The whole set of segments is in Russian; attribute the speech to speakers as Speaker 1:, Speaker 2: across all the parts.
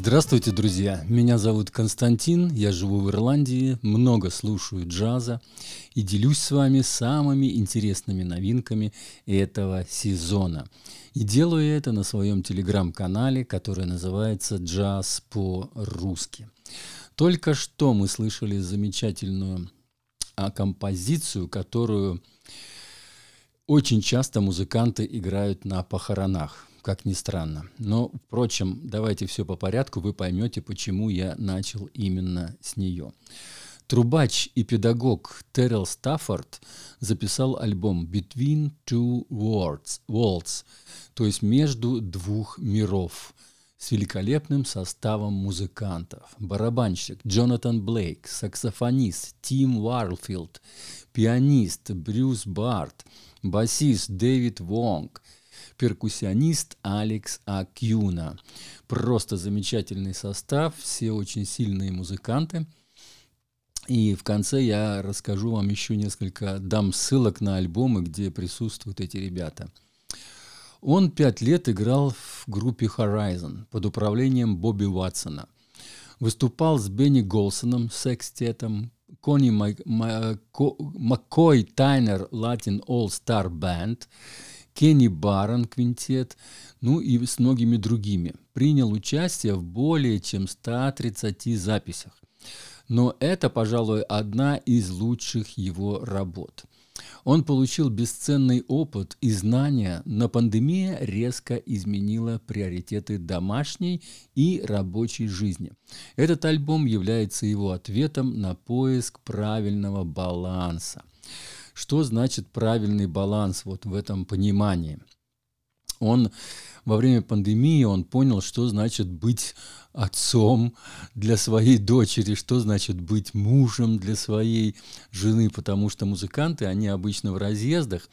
Speaker 1: Здравствуйте, друзья! Меня зовут Константин, я живу в Ирландии, много слушаю джаза и делюсь с вами самыми интересными новинками этого сезона. И делаю это на своем телеграм-канале, который называется «Джаз по-русски». Только что мы слышали замечательную а, композицию, которую очень часто музыканты играют на похоронах как ни странно. Но, впрочем, давайте все по порядку, вы поймете, почему я начал именно с нее. Трубач и педагог Террел Стаффорд записал альбом «Between Two Worlds», Worlds то есть «Между двух миров», с великолепным составом музыкантов. Барабанщик Джонатан Блейк, саксофонист Тим Уарлфилд, пианист Брюс Барт, басист Дэвид Вонг – перкуссионист Алекс Акюна. Просто замечательный состав, все очень сильные музыканты. И в конце я расскажу вам еще несколько, дам ссылок на альбомы, где присутствуют эти ребята. Он пять лет играл в группе Horizon под управлением Бобби Уатсона. Выступал с Бенни Голсоном, секстетом, Кони Маккой Тайнер Латин All Star Band – Кенни Барон квинтет, ну и с многими другими. Принял участие в более чем 130 записях. Но это, пожалуй, одна из лучших его работ. Он получил бесценный опыт и знания, но пандемия резко изменила приоритеты домашней и рабочей жизни. Этот альбом является его ответом на поиск правильного баланса. Что значит правильный баланс вот в этом понимании? Он во время пандемии он понял, что значит быть отцом для своей дочери, что значит быть мужем для своей жены, потому что музыканты, они обычно в разъездах,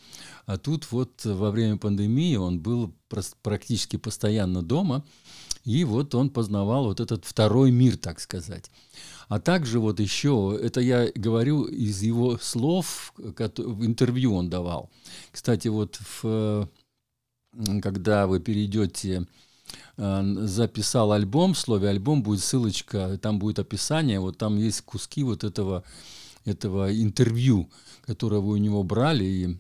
Speaker 1: а тут вот во время пандемии он был практически постоянно дома, и вот он познавал вот этот второй мир, так сказать. А также вот еще, это я говорю из его слов, в интервью он давал. Кстати, вот в, когда вы перейдете э, записал альбом, в слове альбом будет ссылочка, там будет описание, вот там есть куски вот этого, этого интервью, которое вы у него брали, и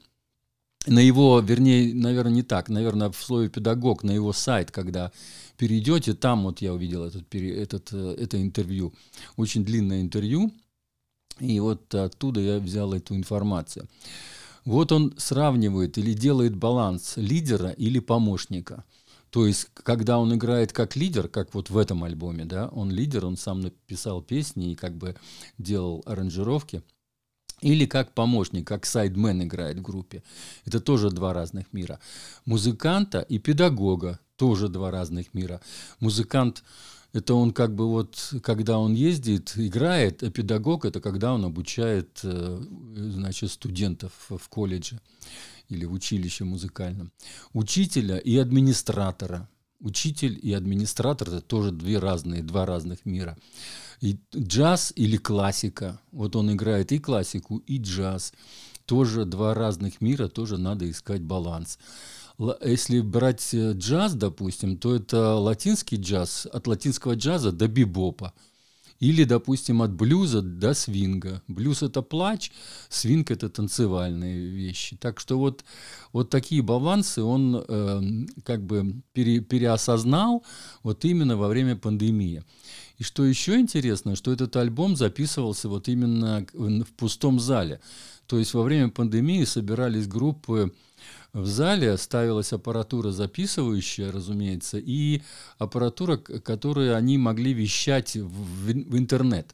Speaker 1: на его, вернее, наверное, не так, наверное, в слове педагог, на его сайт, когда перейдете, там вот я увидел этот, этот, э, это интервью, очень длинное интервью, и вот оттуда я взял эту информацию. Вот он сравнивает или делает баланс лидера или помощника. То есть, когда он играет как лидер, как вот в этом альбоме, да, он лидер, он сам написал песни и как бы делал аранжировки – или как помощник, как сайдмен играет в группе. Это тоже два разных мира. Музыканта и педагога тоже два разных мира. Музыкант это он как бы вот, когда он ездит, играет, а педагог это когда он обучает, э, значит, студентов в колледже или в училище музыкальном. Учителя и администратора. Учитель и администратор это тоже две разные, два разных мира. И джаз или классика. Вот он играет и классику, и джаз. Тоже два разных мира, тоже надо искать баланс. Если брать э, джаз, допустим, то это латинский джаз, от латинского джаза до бибопа. Или, допустим, от блюза до свинга. Блюз – это плач, свинг – это танцевальные вещи. Так что вот, вот такие балансы он э, как бы пере, переосознал вот именно во время пандемии. И что еще интересно, что этот альбом записывался вот именно в пустом зале. То есть во время пандемии собирались группы в зале, ставилась аппаратура записывающая, разумеется, и аппаратура, которую они могли вещать в, в интернет.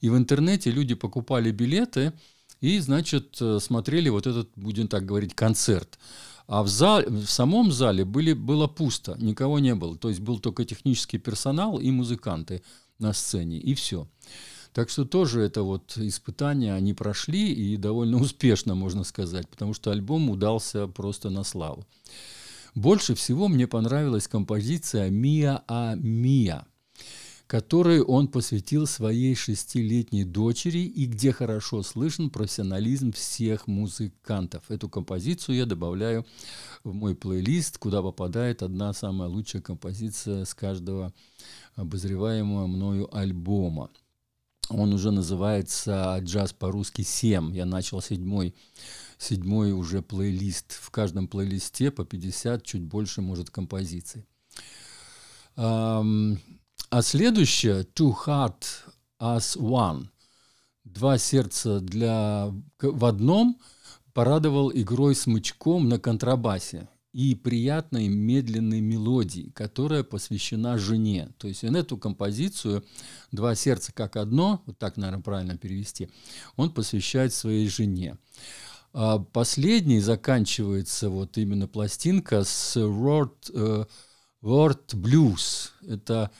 Speaker 1: И в интернете люди покупали билеты и, значит, смотрели вот этот, будем так говорить, концерт. А в, зал, в самом зале были, было пусто, никого не было. То есть был только технический персонал и музыканты на сцене, и все. Так что тоже это вот испытания они прошли и довольно успешно, можно сказать, потому что альбом удался просто на славу. Больше всего мне понравилась композиция «Мия а Мия», который он посвятил своей шестилетней дочери и где хорошо слышен профессионализм всех музыкантов. Эту композицию я добавляю в мой плейлист, куда попадает одна самая лучшая композиция с каждого обозреваемого мною альбома. Он уже называется «Джаз по-русски 7». Я начал седьмой, седьмой уже плейлист. В каждом плейлисте по 50, чуть больше, может, композиций. А следующее «Two Heart as One» «Два сердца для... в одном» порадовал игрой смычком на контрабасе и приятной медленной мелодией, которая посвящена жене. То есть он эту композицию «Два сердца как одно», вот так, наверное, правильно перевести, он посвящает своей жене. А последний заканчивается вот именно пластинка с Word, uh, Word Blues. Это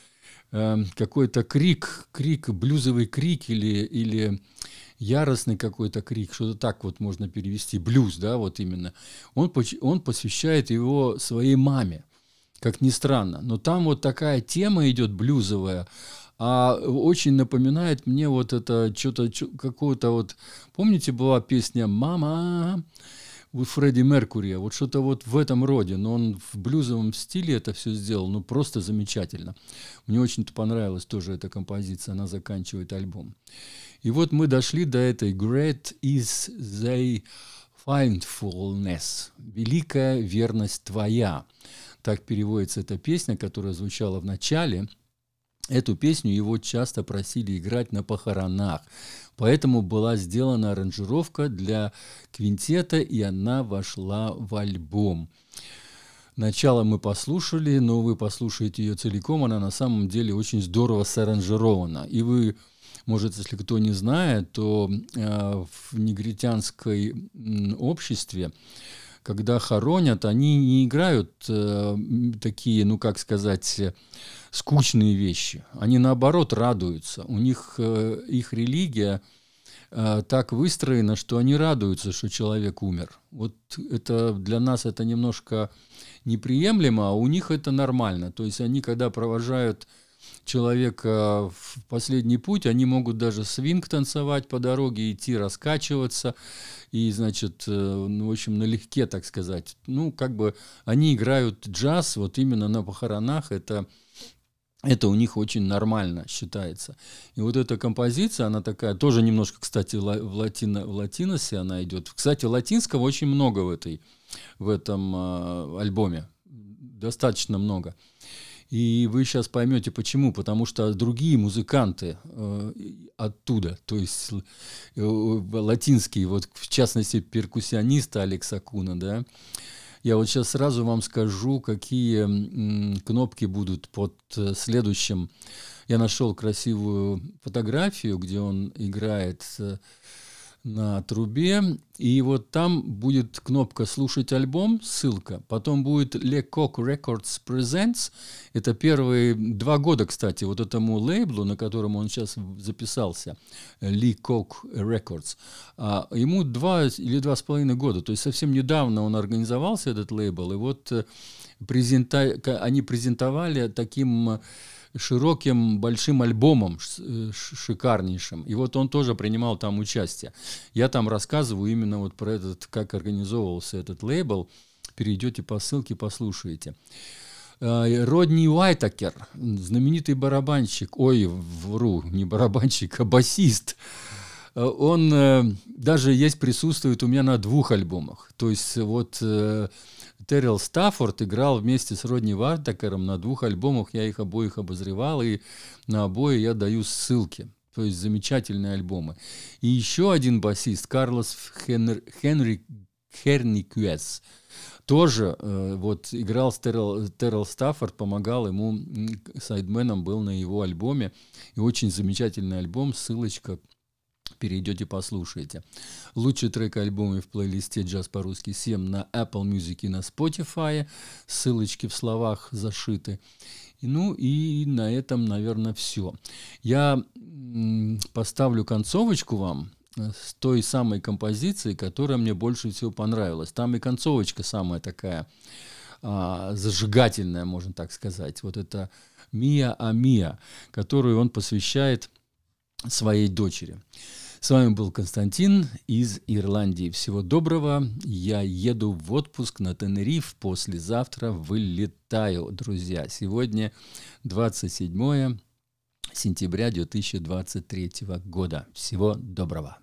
Speaker 1: Эм, какой-то крик, крик, блюзовый крик или, или яростный какой-то крик, что-то так вот можно перевести, блюз, да, вот именно. Он, он посвящает его своей маме, как ни странно. Но там вот такая тема идет блюзовая, а очень напоминает мне вот это что-то, какого-то вот... Помните, была песня «Мама», у Фредди Меркурия, вот что-то вот в этом роде, но он в блюзовом стиле это все сделал, ну просто замечательно. Мне очень-то понравилась тоже эта композиция, она заканчивает альбом. И вот мы дошли до этой «Great is thy findfulness» «Великая верность твоя». Так переводится эта песня, которая звучала в начале – Эту песню его часто просили играть на похоронах, поэтому была сделана аранжировка для квинтета, и она вошла в альбом. Начало мы послушали, но вы послушаете ее целиком, она на самом деле очень здорово саранжирована. И вы, может, если кто не знает, то э, в негритянской обществе когда хоронят, они не играют э, такие, ну как сказать, скучные вещи. Они наоборот радуются. У них э, их религия э, так выстроена, что они радуются, что человек умер. Вот это для нас это немножко неприемлемо, а у них это нормально. То есть они, когда провожают человека в последний путь, они могут даже свинг танцевать по дороге, идти раскачиваться, и, значит, э, ну, в общем, налегке, так сказать. Ну, как бы они играют джаз вот именно на похоронах, это это у них очень нормально считается. И вот эта композиция, она такая, тоже немножко, кстати, в, латино, в латиносе она идет. Кстати, латинского очень много в, этой, в этом э, альбоме, достаточно много. И вы сейчас поймете почему. Потому что другие музыканты э, оттуда, то есть э, латинские, вот в частности перкуссиониста Алекса Куна, да, я вот сейчас сразу вам скажу, какие м, кнопки будут под э, следующим. Я нашел красивую фотографию, где он играет э, на трубе, и вот там будет кнопка «Слушать альбом», ссылка, потом будет Le Coq Records Presents, это первые два года, кстати, вот этому лейблу, на котором он сейчас записался, Lee Coq Records, а ему два или два с половиной года, то есть совсем недавно он организовался, этот лейбл, и вот э, презента... они презентовали таким широким большим альбомом э, шикарнейшим. И вот он тоже принимал там участие. Я там рассказываю именно вот про этот, как организовывался этот лейбл. Перейдете по ссылке, послушаете. Э, Родни Уайтакер, знаменитый барабанщик, ой, вру, не барабанщик, а басист, э, он даже есть, присутствует у меня на двух альбомах. То есть вот Террел Стаффорд играл вместе с Родни Вартакером на двух альбомах, я их обоих обозревал, и на обои я даю ссылки. То есть замечательные альбомы. И еще один басист, Карлос Хенри, Хенри Херникуэс, тоже э, вот играл с Террел, Террел Стаффорд, помогал ему, сайдменом был на его альбоме. И очень замечательный альбом, ссылочка перейдете, послушаете. Лучший трек альбома в плейлисте «Джаз по-русски 7» на Apple Music и на Spotify. Ссылочки в словах зашиты. Ну и на этом, наверное, все. Я поставлю концовочку вам э, с той самой композиции, которая мне больше всего понравилась. Там и концовочка самая такая а, зажигательная, можно так сказать. Вот это «Мия Амия», которую он посвящает своей дочери. С вами был Константин из Ирландии. Всего доброго. Я еду в отпуск на Тенериф. Послезавтра вылетаю, друзья. Сегодня 27 сентября 2023 года. Всего доброго.